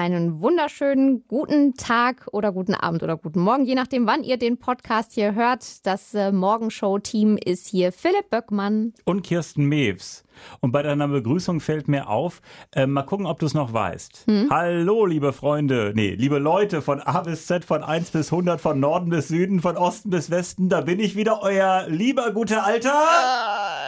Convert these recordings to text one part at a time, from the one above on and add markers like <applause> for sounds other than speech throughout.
einen wunderschönen guten Tag oder guten Abend oder guten Morgen, je nachdem, wann ihr den Podcast hier hört. Das äh, Morgenshow-Team ist hier Philipp Böckmann und Kirsten Mews. Und bei deiner Begrüßung fällt mir auf, äh, mal gucken, ob du es noch weißt. Hm? Hallo, liebe Freunde, nee, liebe Leute von A bis Z, von 1 bis 100, von Norden bis Süden, von Osten bis Westen, da bin ich wieder, euer lieber guter Alter.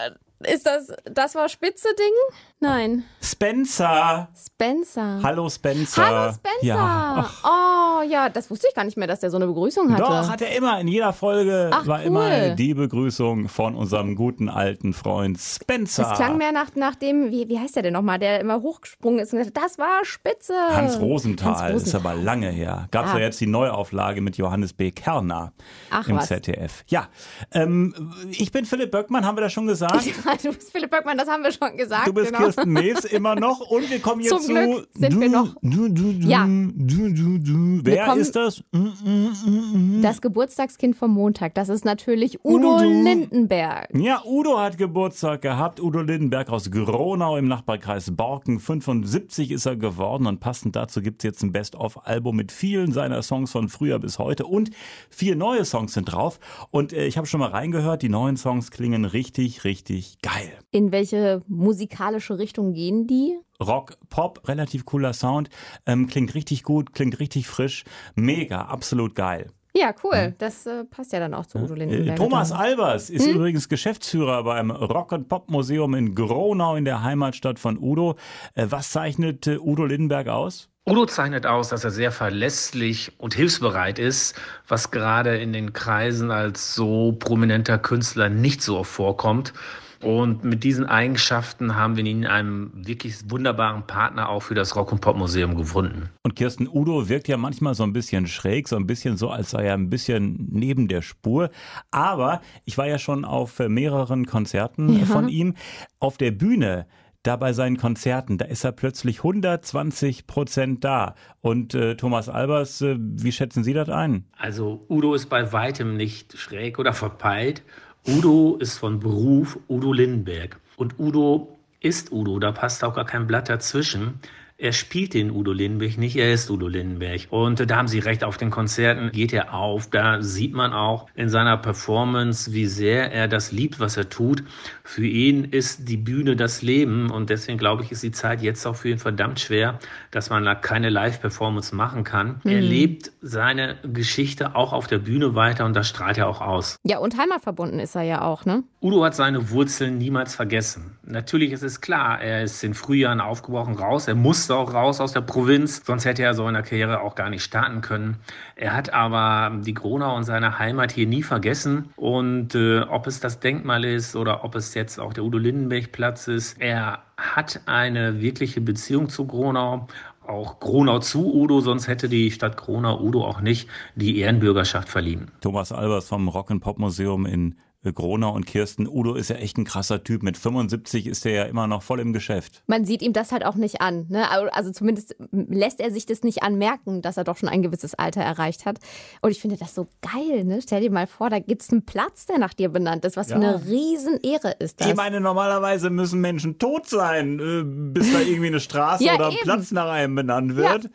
Äh, ist das, das war Spitze-Ding? Nein. Spencer. Spencer. Hallo Spencer. Hallo Spencer. Ja. Oh ja, das wusste ich gar nicht mehr, dass der so eine Begrüßung hatte. Doch, hat er immer. In jeder Folge Ach, war cool. immer die Begrüßung von unserem guten alten Freund Spencer. Das klang mehr nach, nach dem, wie, wie heißt der denn nochmal, der immer hochgesprungen ist und gesagt das war Spitze. Hans Rosenthal, Hans Rosenthal. ist aber lange her. Gab es ah. ja jetzt die Neuauflage mit Johannes B. Kerner Ach, im was. ZDF. Ja, ähm, ich bin Philipp Böckmann, haben wir das schon gesagt? <laughs> du bist Philipp Böckmann, das haben wir schon gesagt. Du bist genau. Kirsten Mees immer noch und wir kommen <laughs> jetzt Zum zu. Glück sind du, wir noch. Du, du, du, ja. Wer ist das? Mm, mm, mm, das Geburtstagskind vom Montag. Das ist natürlich Udo, Udo, Lindenberg. Ja, Udo hat Geburtstag gehabt. Udo Lindenberg aus Gronau im Nachbarkreis Borken. 75 ist er geworden und passend dazu gibt es jetzt ein Best-of-Album mit vielen seiner Songs von früher bis heute und vier neue Songs sind drauf. Und äh, ich habe schon mal reingehört, die neuen Songs klingen richtig, richtig geil. In welche musikalische Richtung gehen die? Rock, Pop, relativ cooler Sound, ähm, klingt richtig gut, klingt richtig frisch, mega, absolut geil. Ja, cool. Das äh, passt ja dann auch zu Udo Lindenberg. Äh, Thomas Albers ist hm? übrigens Geschäftsführer beim Rock and Pop Museum in Gronau in der Heimatstadt von Udo. Äh, was zeichnet äh, Udo Lindenberg aus? Udo zeichnet aus, dass er sehr verlässlich und hilfsbereit ist, was gerade in den Kreisen als so prominenter Künstler nicht so vorkommt. Und mit diesen Eigenschaften haben wir ihn einen wirklich wunderbaren Partner auch für das Rock- und Pop-Museum gefunden. Und Kirsten Udo wirkt ja manchmal so ein bisschen schräg, so ein bisschen so, als sei er ein bisschen neben der Spur. Aber ich war ja schon auf mehreren Konzerten ja. von ihm. Auf der Bühne da bei seinen Konzerten, da ist er plötzlich 120 Prozent da. Und äh, Thomas Albers, äh, wie schätzen Sie das ein? Also Udo ist bei weitem nicht schräg oder verpeilt. Udo ist von Beruf Udo Lindenberg. Und Udo ist Udo, da passt auch gar kein Blatt dazwischen. Er spielt den Udo Lindenberg nicht, er ist Udo Lindenberg. Und da haben Sie recht, auf den Konzerten geht er auf. Da sieht man auch in seiner Performance, wie sehr er das liebt, was er tut. Für ihn ist die Bühne das Leben und deswegen glaube ich, ist die Zeit jetzt auch für ihn verdammt schwer, dass man da keine Live-Performance machen kann. Mhm. Er lebt seine Geschichte auch auf der Bühne weiter und das strahlt er auch aus. Ja, und heimatverbunden ist er ja auch, ne? Udo hat seine Wurzeln niemals vergessen. Natürlich ist es klar, er ist in Frühjahren aufgebrochen raus, er musste auch raus aus der Provinz, sonst hätte er so in der Karriere auch gar nicht starten können. Er hat aber die Gronau und seine Heimat hier nie vergessen. Und äh, ob es das Denkmal ist oder ob es jetzt auch der Udo Lindenberg Platz ist, er hat eine wirkliche Beziehung zu Gronau auch Gronau zu Udo, sonst hätte die Stadt Gronau Udo auch nicht die Ehrenbürgerschaft verliehen. Thomas Albers vom Rock Pop Museum in Gronau und Kirsten. Udo ist ja echt ein krasser Typ. Mit 75 ist er ja immer noch voll im Geschäft. Man sieht ihm das halt auch nicht an. Ne? Also zumindest lässt er sich das nicht anmerken, dass er doch schon ein gewisses Alter erreicht hat. Und ich finde das so geil. Ne? Stell dir mal vor, da gibt es einen Platz, der nach dir benannt ist. Was ja. für eine Riesenehre ist das. Ich meine, normalerweise müssen Menschen tot sein, äh, bis da irgendwie eine Straße ja, oder ein eben. Platz nach einem benannt wird. Ja.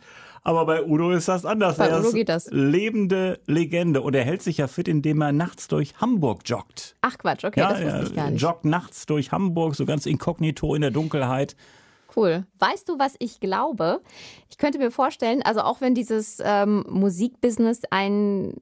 Aber bei Udo ist das anders. Bei er Udo geht das. Lebende Legende. Und er hält sich ja fit, indem er nachts durch Hamburg joggt. Ach Quatsch, okay, ja, das wusste ich gar nicht. joggt nachts durch Hamburg, so ganz inkognito in der Dunkelheit. Cool. Weißt du, was ich glaube? Ich könnte mir vorstellen, also auch wenn dieses ähm, Musikbusiness einen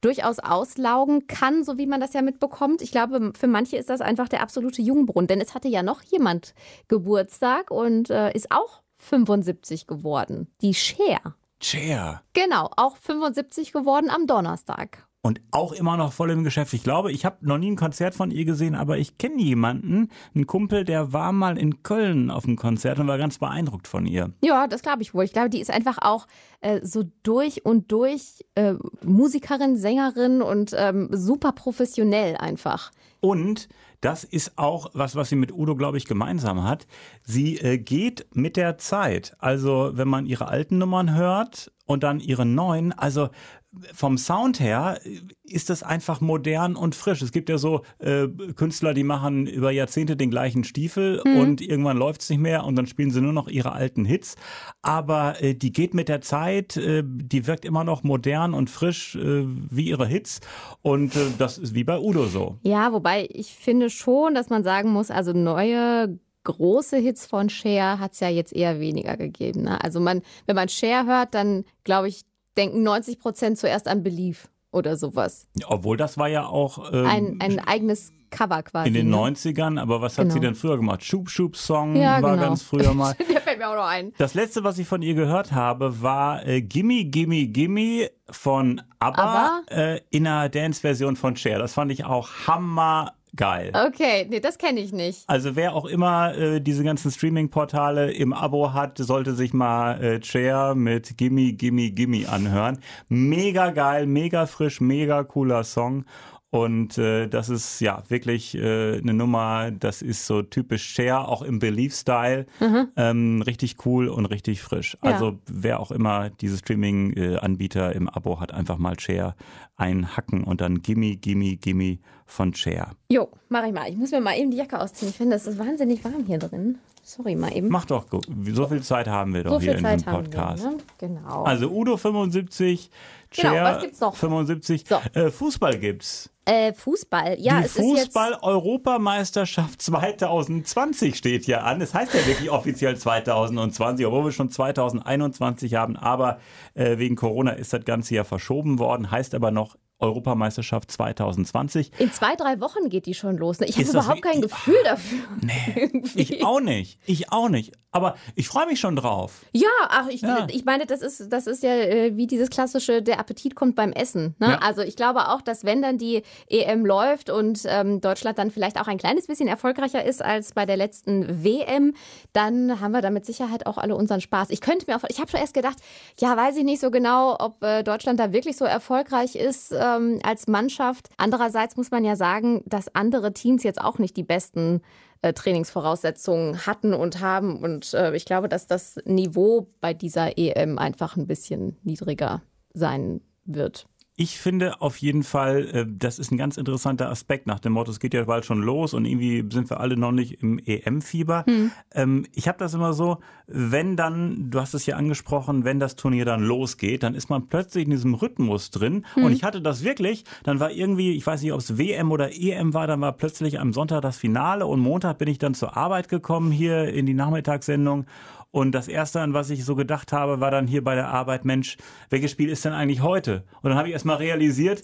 durchaus auslaugen kann, so wie man das ja mitbekommt, ich glaube, für manche ist das einfach der absolute Jungbrunnen. Denn es hatte ja noch jemand Geburtstag und äh, ist auch 75 geworden. Die Cher. Cher. Genau, auch 75 geworden am Donnerstag. Und auch immer noch voll im Geschäft. Ich glaube, ich habe noch nie ein Konzert von ihr gesehen, aber ich kenne jemanden, einen Kumpel, der war mal in Köln auf einem Konzert und war ganz beeindruckt von ihr. Ja, das glaube ich wohl. Ich glaube, die ist einfach auch äh, so durch und durch äh, Musikerin, Sängerin und ähm, super professionell einfach. Und das ist auch was, was sie mit Udo, glaube ich, gemeinsam hat. Sie äh, geht mit der Zeit. Also wenn man ihre alten Nummern hört und dann ihre neuen, also vom Sound her ist das einfach modern und frisch. Es gibt ja so äh, Künstler, die machen über Jahrzehnte den gleichen Stiefel mhm. und irgendwann läuft es nicht mehr und dann spielen sie nur noch ihre alten Hits. Aber äh, die geht mit der Zeit, äh, die wirkt immer noch modern und frisch äh, wie ihre Hits und äh, das ist wie bei Udo so. Ja, wobei ich finde schon, dass man sagen muss, also neue große Hits von Cher hat es ja jetzt eher weniger gegeben. Ne? Also man, wenn man Cher hört, dann glaube ich, denken 90 Prozent zuerst an Belief oder sowas. Obwohl das war ja auch ähm, ein, ein eigenes Cover quasi. In den ne? 90ern, aber was hat genau. sie denn früher gemacht? Schub Schub Song ja, war genau. ganz früher mal. <laughs> Der fällt mir auch noch ein. Das letzte, was ich von ihr gehört habe, war äh, Gimme Gimme Gimme von ABBA, ABBA? Äh, in einer Dance-Version von Cher. Das fand ich auch hammer geil. Okay, nee, das kenne ich nicht. Also wer auch immer äh, diese ganzen Streaming-Portale im Abo hat, sollte sich mal äh, Chair mit Gimme, Gimme, Gimme anhören. Mega geil, mega frisch, mega cooler Song. Und äh, das ist ja wirklich äh, eine Nummer, das ist so typisch Share, auch im Belief-Style. Mhm. Ähm, richtig cool und richtig frisch. Ja. Also wer auch immer diese Streaming-Anbieter im Abo hat, einfach mal Share einhacken und dann Gimme, Gimme, Gimme von Share. Jo, mach ich mal. Ich muss mir mal eben die Jacke ausziehen. Ich finde, es ist wahnsinnig warm hier drin. Sorry, mal eben. Mach doch, so viel Zeit haben wir doch so hier in diesem Podcast. Wir, ne? Genau. Also Udo 75, Chair genau, was gibt's noch? 75. So. Äh, Fußball gibt's. Äh, Fußball, ja. Die Fußball-Europameisterschaft 2020 <laughs> steht hier an. Es heißt ja wirklich offiziell 2020, obwohl wir schon 2021 haben. Aber äh, wegen Corona ist das Ganze ja verschoben worden. Heißt aber noch Europameisterschaft 2020. In zwei, drei Wochen geht die schon los. Ne? Ich habe überhaupt kein Gefühl oh, dafür. Nee, <laughs> ich auch nicht. Ich auch nicht. Aber ich freue mich schon drauf. Ja, ach, ich, ja. ich meine, das ist, das ist ja äh, wie dieses klassische, der Appetit kommt beim Essen. Ne? Ja. Also ich glaube auch, dass wenn dann die EM läuft und ähm, Deutschland dann vielleicht auch ein kleines bisschen erfolgreicher ist als bei der letzten WM, dann haben wir da mit Sicherheit auch alle unseren Spaß. Ich könnte mir auch, ich habe schon erst gedacht, ja, weiß ich nicht so genau, ob äh, Deutschland da wirklich so erfolgreich ist ähm, als Mannschaft. Andererseits muss man ja sagen, dass andere Teams jetzt auch nicht die besten äh, Trainingsvoraussetzungen hatten und haben. Und äh, ich glaube, dass das Niveau bei dieser EM einfach ein bisschen niedriger sein wird. Ich finde auf jeden Fall, äh, das ist ein ganz interessanter Aspekt nach dem Motto, es geht ja bald schon los und irgendwie sind wir alle noch nicht im EM-Fieber. Hm. Ähm, ich habe das immer so, wenn dann, du hast es ja angesprochen, wenn das Turnier dann losgeht, dann ist man plötzlich in diesem Rhythmus drin. Hm. Und ich hatte das wirklich, dann war irgendwie, ich weiß nicht, ob es WM oder EM war, dann war plötzlich am Sonntag das Finale und Montag bin ich dann zur Arbeit gekommen hier in die Nachmittagssendung und das erste, an was ich so gedacht habe, war dann hier bei der Arbeit, Mensch, welches Spiel ist denn eigentlich heute? Und dann habe ich erstmal realisiert,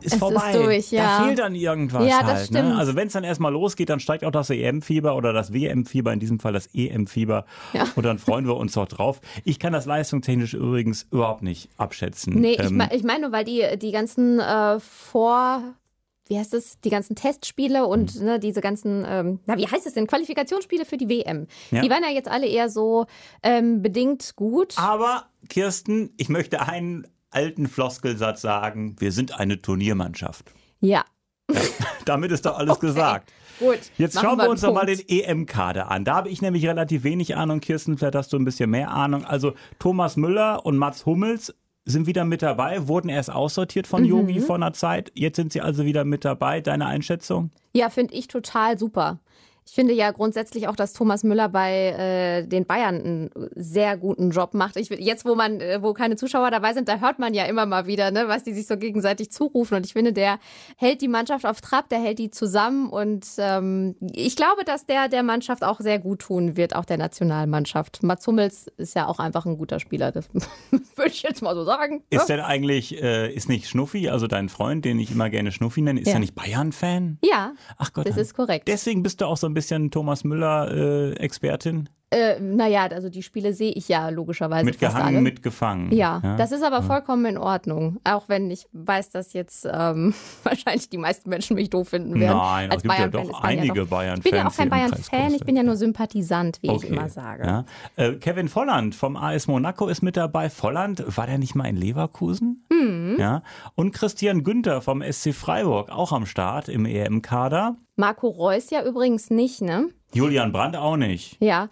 ist es vorbei. Ist durch, ja. Da fehlt dann irgendwas ja, das halt. Ne? Stimmt. Ne? Also wenn es dann erstmal losgeht, dann steigt auch das EM-Fieber oder das WM-Fieber, in diesem Fall das EM-Fieber. Ja. Und dann freuen wir uns doch drauf. Ich kann das leistungstechnisch übrigens überhaupt nicht abschätzen. Nee, ähm, ich, ich meine nur, weil die, die ganzen äh, Vor wie heißt es, die ganzen Testspiele und mhm. ne, diese ganzen, ähm, na, wie heißt es denn, Qualifikationsspiele für die WM. Ja. Die waren ja jetzt alle eher so ähm, bedingt gut. Aber, Kirsten, ich möchte einen alten Floskelsatz sagen, wir sind eine Turniermannschaft. Ja. ja <laughs> damit ist doch alles okay. gesagt. Gut, Jetzt schauen wir uns doch mal den EM-Kader an. Da habe ich nämlich relativ wenig Ahnung. Kirsten, vielleicht hast du ein bisschen mehr Ahnung. Also Thomas Müller und Mats Hummels sind wieder mit dabei, wurden erst aussortiert von mhm. Yogi vor einer Zeit. Jetzt sind sie also wieder mit dabei. Deine Einschätzung? Ja, finde ich total super. Ich finde ja grundsätzlich auch, dass Thomas Müller bei äh, den Bayern einen sehr guten Job macht. Ich, jetzt, wo man, äh, wo keine Zuschauer dabei sind, da hört man ja immer mal wieder, ne, was die sich so gegenseitig zurufen. Und ich finde, der hält die Mannschaft auf Trab, der hält die zusammen. Und ähm, ich glaube, dass der der Mannschaft auch sehr gut tun wird, auch der Nationalmannschaft. Mats Hummels ist ja auch einfach ein guter Spieler. Das <laughs> würde ich jetzt mal so sagen. Ist ja? denn eigentlich, äh, ist nicht Schnuffi, also dein Freund, den ich immer gerne Schnuffi nenne, ist ja. nicht Bayern-Fan? Ja. Ach Gott. Das ist korrekt. Deswegen bist du auch so ein bisschen Thomas Müller-Expertin? Äh, naja, also die Spiele sehe ich ja logischerweise. Mitgehangen, fast alle. mitgefangen. Ja, das ist aber vollkommen in Ordnung. Auch wenn ich weiß, dass jetzt ähm, <laughs> wahrscheinlich die meisten Menschen mich doof finden werden. Nein, Als es gibt ja doch ja einige doch- Bayern-Fans. Ich bin ja auch kein Bayern-Fan, ich bin ja nur Sympathisant, wie ich Okay. immer sage. Ja. Äh, Kevin Volland vom AS Monaco ist mit dabei. Volland, war der nicht mal in Leverkusen? Mhm. Ja. Und Christian Günther vom SC Freiburg, auch am Start im EM-Kader. Marco Reus ja übrigens nicht, ne? Julian Brandt auch nicht. Ja.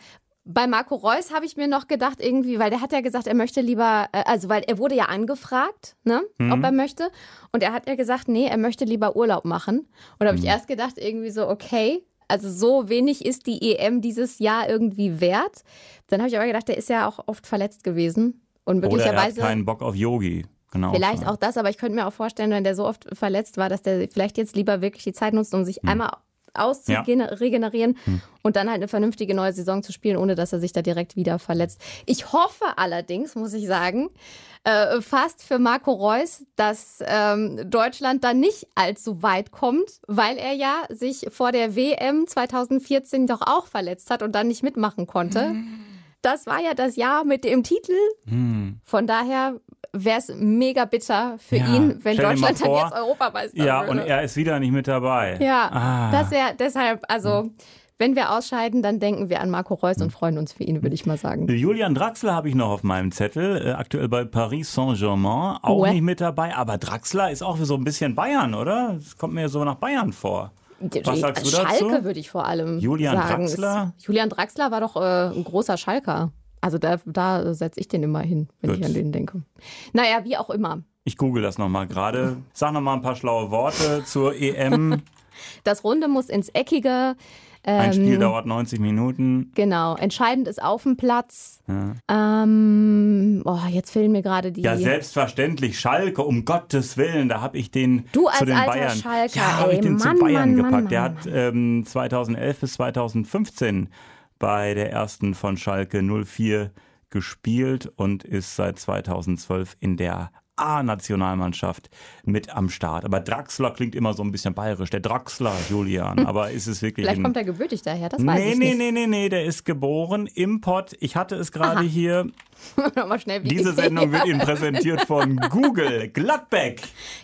Bei Marco Reus habe ich mir noch gedacht, irgendwie, weil der hat ja gesagt, er möchte lieber, äh, also weil er wurde ja angefragt, ne, ob er möchte. Und er hat ja gesagt, nee, er möchte lieber Urlaub machen. Und da habe ich erst gedacht, irgendwie so, okay, also so wenig ist die EM dieses Jahr irgendwie wert. Dann habe ich aber gedacht, der ist ja auch oft verletzt gewesen. Und Oder er hat möglicherweise. keinen Bock auf Yogi. Genau. Vielleicht auch das, aber ich könnte mir auch vorstellen, wenn der so oft verletzt war, dass der vielleicht jetzt lieber wirklich die Zeit nutzt, um sich einmal auszuregenerieren und dann halt eine vernünftige neue Saison zu spielen, ohne dass er sich da direkt wieder verletzt. Ich hoffe allerdings, muss ich sagen, äh, fast für Marco Reus, dass ähm, Deutschland da nicht allzu weit kommt, weil er ja sich vor der WM 2014 doch auch verletzt hat und dann nicht mitmachen konnte. Das war ja das Jahr mit dem Titel. Von daher wäre es mega bitter für Ja, ihn, wenn stell Deutschland dann vor- jetzt Europameister Ja, würde. und er ist wieder nicht mit dabei. Ja, Ah. das wäre deshalb, also wenn wir ausscheiden, dann denken wir an Marco Reus und freuen uns für ihn, würde ich mal sagen. Julian Draxler habe ich noch auf meinem Zettel, äh, aktuell bei Paris Saint-Germain, auch Ouais. nicht mit dabei, aber Draxler ist auch so ein bisschen Bayern, oder? Das kommt mir so nach Bayern vor. Was sagst du Schalke dazu? würde ich vor allem Julian sagen. Draxler? Julian Draxler war doch äh, ein großer Schalker. Also da, da setze ich den immer hin, wenn Gut. ich an den denke. Naja, wie auch immer. Ich google das nochmal gerade. Sag nochmal ein paar schlaue Worte zur EM. <laughs> Das Runde muss ins Eckige. Ein Spiel Ähm, dauert 90 Minuten. Genau, entscheidend ist auf dem Platz. Ähm, oh, jetzt fehlen mir gerade die. Ja, selbstverständlich. Schalke, um Gottes Willen, da habe ich den Du zu als den alter Bayern. Schalker, ja, habe ich den zu Mann, Bayern Mann, gepackt. Mann, Der hat ähm, 2011 bis 2015 bei der ersten von Schalke 04 gespielt und ist seit 2012 in der A-Nationalmannschaft mit am Start. Aber Draxler klingt immer so ein bisschen bayerisch. Der Draxler, Julian. Aber <laughs> ist es wirklich Vielleicht kommt er gebürtig daher, das weiß Nee, ich nee, nicht. nee, nee, nee, der ist geboren im Pott. Ich hatte es gerade hier. <laughs> Mal schnell Diese Sendung wird Ihnen <laughs> präsentiert von Google. Gladbeck.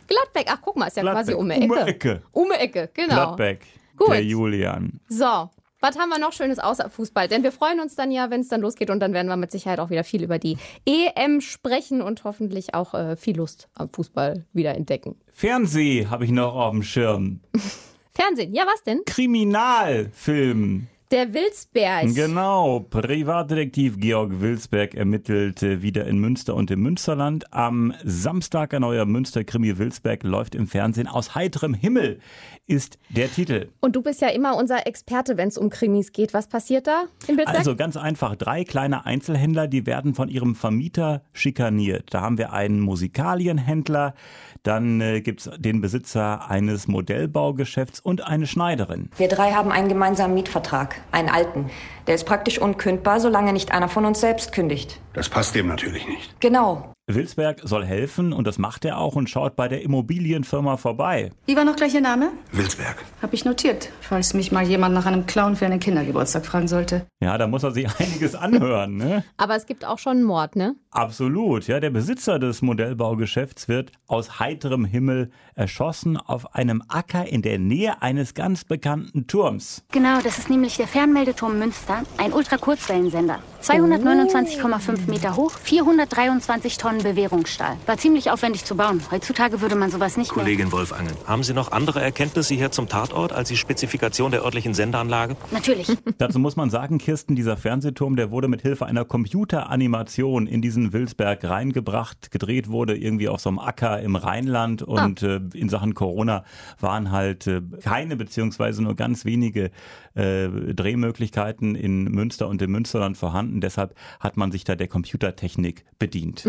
Gladbeck, ach guck mal, ist ja quasi Gladbeck. um die Ecke. Um die Ecke. Um die Ecke, genau. Gladbeck. Gut. Der Julian. So, was haben wir noch Schönes außer Fußball? Denn wir freuen uns dann ja, wenn es dann losgeht und dann werden wir mit Sicherheit auch wieder viel über die EM sprechen und hoffentlich auch äh, viel Lust am Fußball wieder entdecken. Fernseh habe ich noch auf dem Schirm. <laughs> Fernsehen, ja was denn? Kriminalfilm. Der Wilsberg. Genau. Privatdetektiv Georg Wilsberg ermittelt äh, wieder in Münster und im Münsterland. Am Samstag ein neuer Münster-Krimi Wilsberg läuft im Fernsehen. Aus heiterem Himmel ist der Titel. Und du bist ja immer unser Experte, wenn es um Krimis geht. Was passiert da in Wilsberg? Also ganz einfach, drei kleine Einzelhändler, die werden von ihrem Vermieter schikaniert. Da haben wir einen Musikalienhändler, dann äh, gibt's den Besitzer eines Modellbaugeschäfts und eine Schneiderin. Wir drei haben einen gemeinsamen Mietvertrag, einen alten. Der ist praktisch unkündbar, solange nicht einer von uns selbst kündigt. Das passt dem natürlich nicht. Genau. Wilsberg soll helfen und das macht er auch und schaut bei der Immobilienfirma vorbei. Wie war noch gleich Ihr Name? Wilsberg. Hab ich notiert, falls mich mal jemand nach einem Clown für einen Kindergeburtstag fragen sollte. Ja, da muss er sich <laughs> einiges anhören, ne? Aber es gibt auch schon einen Mord, ne? Absolut, ja. Der Besitzer des Modellbaugeschäfts wird aus heiterem Himmel erschossen auf einem Acker in der Nähe eines ganz bekannten Turms. Genau, das ist nämlich der Fernmeldeturm Münster, ein Ultrakurzwellensender. 229,5 Meter hoch, 423 Tonnen Bewährungsstahl. War ziemlich aufwendig zu bauen. Heutzutage würde man sowas nicht mehr. Kollegin Wolfangen, haben Sie noch andere Erkenntnisse hier zum Tatort als die Spezifikation der örtlichen Sendeanlage? Natürlich. <laughs> Dazu muss man sagen, Kirsten, dieser Fernsehturm, der wurde mit Hilfe einer Computeranimation in diesen Wilsberg reingebracht. Gedreht wurde irgendwie auf so einem Acker im Rheinland und äh, in Sachen Corona waren halt äh, keine beziehungsweise nur ganz wenige äh, Drehmöglichkeiten in Münster und im Münsterland vorhanden. Deshalb hat man sich da der Computertechnik bedient.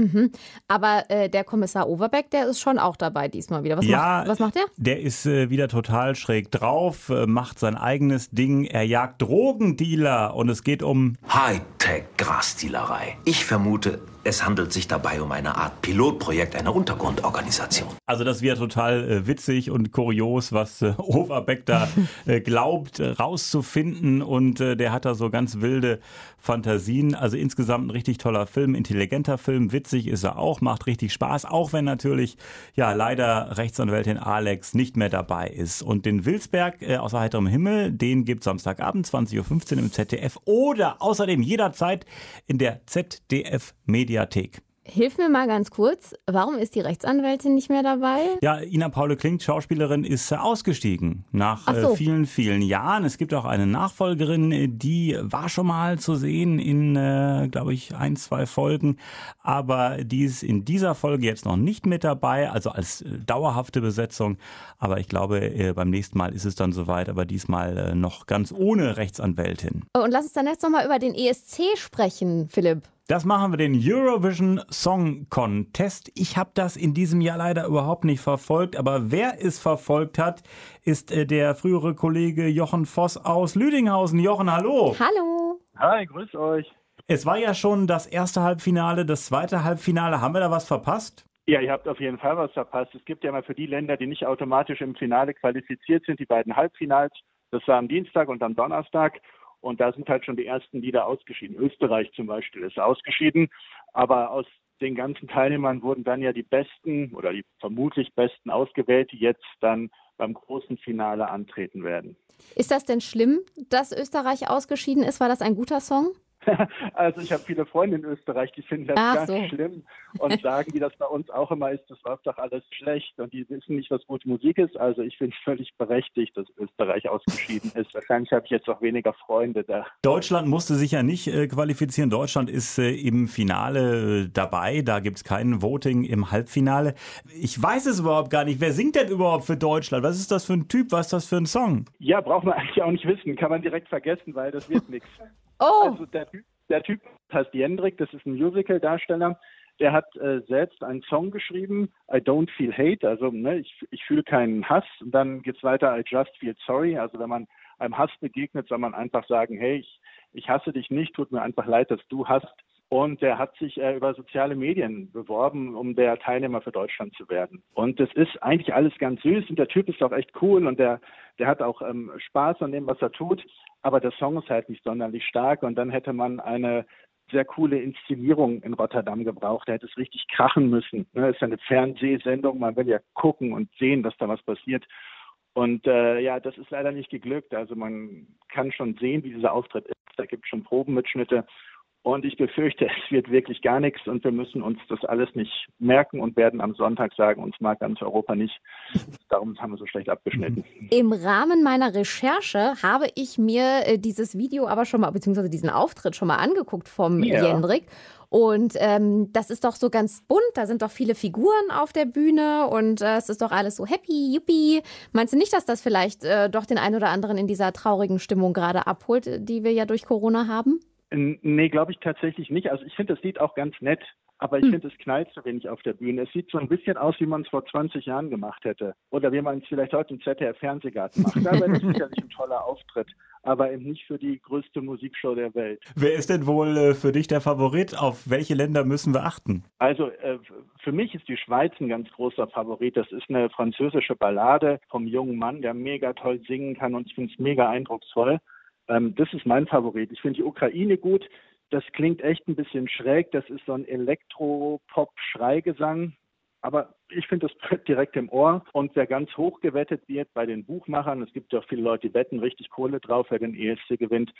Aber äh, der Kommissar Overbeck, der ist schon auch dabei diesmal wieder. Was, ja, macht, was macht der? Der ist äh, wieder total schräg drauf, äh, macht sein eigenes Ding. Er jagt Drogendealer und es geht um Hightech-Grasdealerei. Ich vermute Es handelt sich dabei um eine Art Pilotprojekt einer Untergrundorganisation. Also das wäre total äh, witzig und kurios, was äh, <laughs> Overbeck da äh, glaubt äh, rauszufinden und äh, der hat da so ganz wilde Fantasien. Also insgesamt ein richtig toller Film, intelligenter Film, witzig ist er auch, macht richtig Spaß, auch wenn natürlich ja leider Rechtsanwältin Alex nicht mehr dabei ist. Und den Wilsberg äh, aus heiterem Himmel, den gibt Samstagabend 20.15 Uhr im ZDF oder außerdem jederzeit in der ZDF Media Mediathek. Hilf mir mal ganz kurz, warum ist die Rechtsanwältin nicht mehr dabei? Ja, Ina Paule Klingt, Schauspielerin, ist ausgestiegen nach äh, so. vielen, vielen Jahren. Es gibt auch eine Nachfolgerin, die war schon mal zu sehen in, äh, glaube ich, ein, zwei Folgen, aber die ist in dieser Folge jetzt noch nicht mit dabei, also als äh, dauerhafte Besetzung. Aber ich glaube, beim nächsten Mal ist es dann soweit, aber diesmal noch ganz ohne Rechtsanwältin. Und lass uns dann jetzt nochmal über den ESC sprechen, Philipp. Das machen wir den Eurovision Song Contest. Ich habe das in diesem Jahr leider überhaupt nicht verfolgt, aber wer es verfolgt hat, ist äh, der frühere Kollege Jochen Voss aus Lüdinghausen. Jochen, hallo. Hallo. Hi, grüß euch. Es war ja schon das erste Halbfinale, das zweite Halbfinale. Haben wir da was verpasst? Ja, ihr habt auf jeden Fall was verpasst. Es gibt ja mal für die Länder, die nicht automatisch im Finale qualifiziert sind, die beiden Halbfinals. Das war am Dienstag und am Donnerstag. Und da sind halt schon die ersten Lieder ausgeschieden. Österreich zum Beispiel ist ausgeschieden. Aber aus den ganzen Teilnehmern wurden dann ja die Besten oder die vermutlich Besten ausgewählt, die jetzt dann beim großen Finale antreten werden. Ist das denn schlimm, dass Österreich ausgeschieden ist? War das ein guter Song? <laughs> Also ich habe viele Freunde in Österreich, die finden das Ach ganz so. schlimm und <laughs> sagen, wie das bei uns auch immer ist, das war doch alles schlecht und die wissen nicht, was gute Musik ist. Also ich finde es völlig berechtigt, dass Österreich ausgeschieden ist. Wahrscheinlich habe ich jetzt auch weniger Freunde da. Deutschland musste sich ja nicht äh, qualifizieren. Deutschland ist äh, im Finale äh, dabei. Da gibt es kein Voting im Halbfinale. Ich weiß es überhaupt gar nicht. Wer singt denn überhaupt für Deutschland? Was ist das für ein Typ? Was ist das für ein Song? Ja, braucht man eigentlich auch nicht wissen. Kann man direkt vergessen, weil das wird nichts. <laughs> Oh. Also der, der Typ heißt Jendrik, das ist ein Musical-Darsteller. Der hat äh, selbst einen Song geschrieben, I don't feel hate, also ne, ich, ich fühle keinen Hass. Und dann geht's weiter, I just feel sorry. Also wenn man einem Hass begegnet, soll man einfach sagen, hey, ich, ich hasse dich nicht, tut mir einfach leid, dass du hasst. Und der hat sich äh, über soziale Medien beworben, um der Teilnehmer für Deutschland zu werden. Und das ist eigentlich alles ganz süß und der Typ ist auch echt cool und der, der hat auch ähm, Spaß an dem, was er tut. Aber der Song ist halt nicht sonderlich stark und dann hätte man eine sehr coole Inszenierung in Rotterdam gebraucht. Da hätte es richtig krachen müssen. Ne? Ist eine Fernsehsendung, man will ja gucken und sehen, dass da was passiert. Und äh, ja, das ist leider nicht geglückt. Also man kann schon sehen, wie dieser Auftritt ist. Da gibt es schon Probenmitschnitte. Und ich befürchte, <laughs> es wird wirklich gar nichts und wir müssen uns das alles nicht merken und werden am Sonntag sagen, uns mag ganz Europa nicht. Darum haben wir so schlecht abgeschnitten. <laughs> Im Rahmen meiner Recherche habe ich mir äh, dieses Video aber schon mal, beziehungsweise diesen Auftritt schon mal angeguckt vom ja. Jendrik. Und ähm, das ist doch so ganz bunt, da sind doch viele Figuren auf der Bühne und äh, es ist doch alles so happy, yuppie. Meinst du nicht, dass das vielleicht äh, doch den einen oder anderen in dieser traurigen Stimmung gerade abholt, die wir ja durch Corona haben? Nee, glaube ich tatsächlich nicht. Also ich finde das Lied auch ganz nett, aber ich hm. finde, es knallt so wenig auf der Bühne. Es sieht so ein bisschen aus, wie man es vor 20 Jahren gemacht hätte. Oder wie man es vielleicht heute im ZDF-Fernsehgarten macht. Da wäre das sicherlich ein toller Auftritt, aber eben nicht für die größte Musikshow der Welt. Wer ist denn wohl äh, für dich der Favorit? Auf welche Länder müssen wir achten? Also äh, für mich ist die Schweiz ein ganz großer Favorit. Das ist eine französische Ballade vom jungen Mann, der mega toll singen kann und ich finde es mega eindrucksvoll. Ähm, das ist mein Favorit. Ich finde die Ukraine gut. Das klingt echt ein bisschen schräg. Das ist so ein Elektro-Pop-Schreigesang. Aber ich finde, das <laughs> direkt im Ohr. Und wer ganz hoch gewettet wird bei den Buchmachern, es gibt ja auch viele Leute, die wetten richtig Kohle drauf, wer den ESC gewinnt,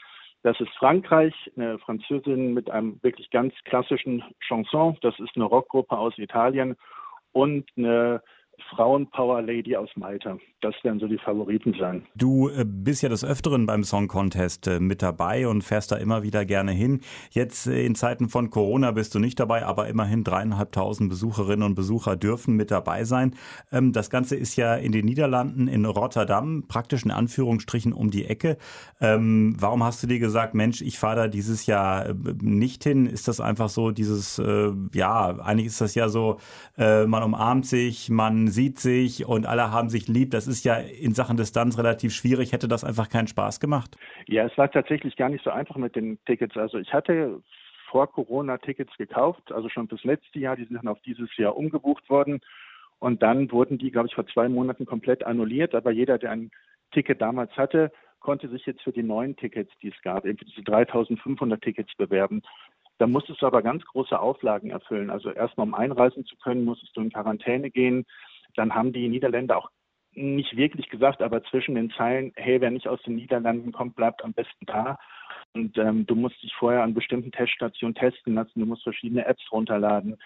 das ist Frankreich, eine Französin mit einem wirklich ganz klassischen Chanson. Das ist eine Rockgruppe aus Italien und eine Frauenpower-Lady aus Malta. Das werden so die Favoriten sein. Du äh, bist ja des Öfteren beim Song Contest äh, mit dabei und fährst da immer wieder gerne hin. Jetzt äh, in Zeiten von Corona bist du nicht dabei, aber immerhin dreieinhalbtausend Besucherinnen und Besucher dürfen mit dabei sein. Ähm, das Ganze ist ja in den Niederlanden, in Rotterdam, praktisch in Anführungsstrichen um die Ecke. Ähm, warum hast du dir gesagt, Mensch, ich fahre da dieses Jahr nicht hin? Ist das einfach so dieses, ja, eigentlich ist das ja so, man umarmt sich, man sieht sich und alle haben sich lieb. Das ist ja in Sachen Distanz relativ schwierig. Hätte das einfach keinen Spaß gemacht? Ja, es war tatsächlich gar nicht so einfach mit den Tickets. Also ich hatte vor Corona Tickets gekauft, also schon fürs letzte Jahr. Die sind dann auf dieses Jahr umgebucht worden. Und dann wurden die, glaube ich, vor zwei Monaten komplett annulliert. Aber jeder, der ein Ticket damals hatte, konnte sich jetzt für die neuen Tickets, die es gab, eben diese 3500 Tickets bewerben. Da musstest du aber ganz große Auflagen erfüllen. Also erstmal, um einreisen zu können, musstest du in Quarantäne gehen. Dann haben die Niederländer auch nicht wirklich gesagt, aber zwischen den Zeilen, hey, wer nicht aus den Niederlanden kommt, bleibt am besten da. Und ähm, du musst dich vorher an bestimmten Teststationen testen lassen, du musst verschiedene Apps runterladen.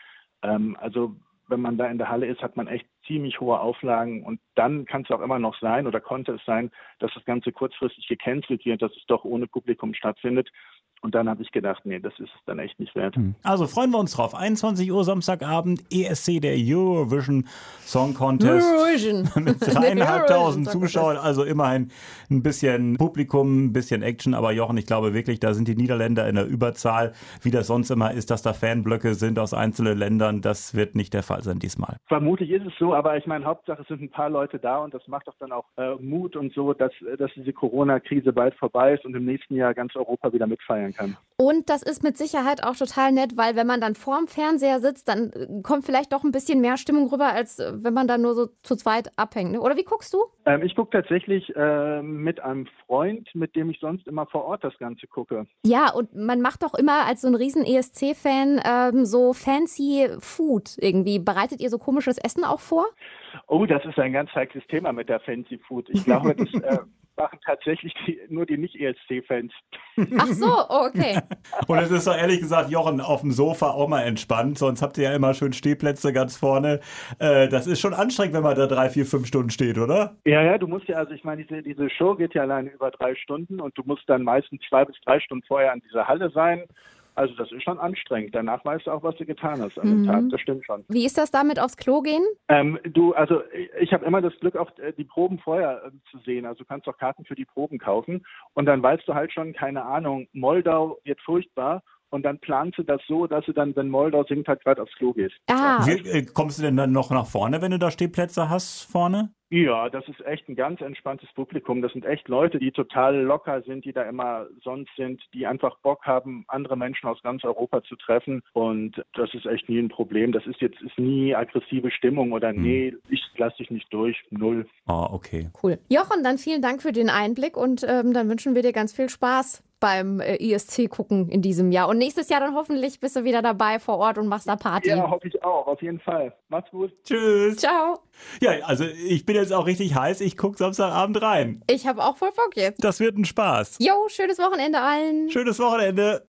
Ähm, also wenn man da in der Halle ist, hat man echt ziemlich hohe Auflagen und dann kann es auch immer noch sein oder konnte es sein, dass das Ganze kurzfristig gecancelt wird, dass es doch ohne Publikum stattfindet. Und dann habe ich gedacht, nee, das ist es dann echt nicht wert. Hm. Also freuen wir uns drauf. 21 Uhr Samstagabend, ESC, der Eurovision Song Contest. Eurovision. <laughs> Mit dreieinhalbtausend Zuschauern, also immerhin ein bisschen Publikum, ein bisschen Action. Aber Jochen, ich glaube wirklich, da sind die Niederländer in der Überzahl, wie das sonst immer ist, dass da Fanblöcke sind aus einzelnen Ländern. Das wird nicht der Fall sein diesmal. Vermutlich ist es so, aber ich meine, Hauptsache es sind ein paar Leute da und das macht doch dann auch äh, Mut und so, dass, dass diese Corona-Krise bald vorbei ist und im nächsten Jahr ganz Europa wieder mitfeiern feiern kann. Und das ist mit Sicherheit auch total nett, weil wenn man dann vorm Fernseher sitzt, dann äh, kommt vielleicht doch ein bisschen mehr Stimmung rüber, als äh, wenn man dann nur so zu zweit abhängt. Ne? Oder wie guckst du? Ähm, ich gucke tatsächlich äh, mit einem Freund, mit dem ich sonst immer vor Ort das Ganze gucke. Ja, und man macht doch immer als so ein riesen ESC-Fan ähm, so fancy Food irgendwie. Bereitet ihr so komisches Essen auch vor? Oh, das ist ein ganz heikles Thema mit der Fancy Food. Ich glaube, das äh, <laughs> machen tatsächlich die, nur die Nicht-ESC-Fans. Ach so, okay. <laughs> Und es ist doch ehrlich gesagt, Jochen, auf dem Sofa auch mal entspannt. Sonst habt ihr ja immer schön Stehplätze ganz vorne. Äh, das ist schon anstrengend, wenn man da drei, vier, fünf Stunden steht, oder? Ja, ja, du musst ja, also ich meine, diese, diese Show geht ja alleine über drei Stunden und du musst dann meistens zwei bis drei Stunden vorher an dieser Halle sein. Also das ist schon anstrengend. Danach weißt du auch, was du getan hast an dem mhm. Tag. Das stimmt schon. Wie ist das damit aufs Klo gehen? Ähm, du, also ich habe immer das Glück, auch äh, die Proben vorher äh, zu sehen. Also du kannst auch Karten für die Proben kaufen und dann weißt du halt schon, keine Ahnung, Moldau wird furchtbar und dann planst du das so, dass du dann, wenn Moldau singt, halt gerade aufs Klo gehst. Ah. Wie, äh, kommst du denn dann noch nach vorne, wenn du da Stehplätze hast vorne? Ja, das ist echt ein ganz entspanntes Publikum. Das sind echt Leute, die total locker sind, die da immer sonst sind, die einfach Bock haben, andere Menschen aus ganz Europa zu treffen. Und das ist echt nie ein Problem. Das ist jetzt ist nie aggressive Stimmung oder hm. nee, ich lasse dich nicht durch. Null. Ah, oh, okay. Cool. Jochen, dann vielen Dank für den Einblick und ähm, dann wünschen wir dir ganz viel Spaß beim äh, ISC gucken in diesem Jahr. Und nächstes Jahr dann hoffentlich bist du wieder dabei vor Ort und machst da Party. Ja, hoffe ich auch, auf jeden Fall. Macht's gut. Tschüss. Ciao. Ja, also ich bin jetzt auch richtig heiß. Ich gucke Samstagabend rein. Ich habe auch voll Bock jetzt. Das wird ein Spaß. Jo, schönes Wochenende allen. Schönes Wochenende.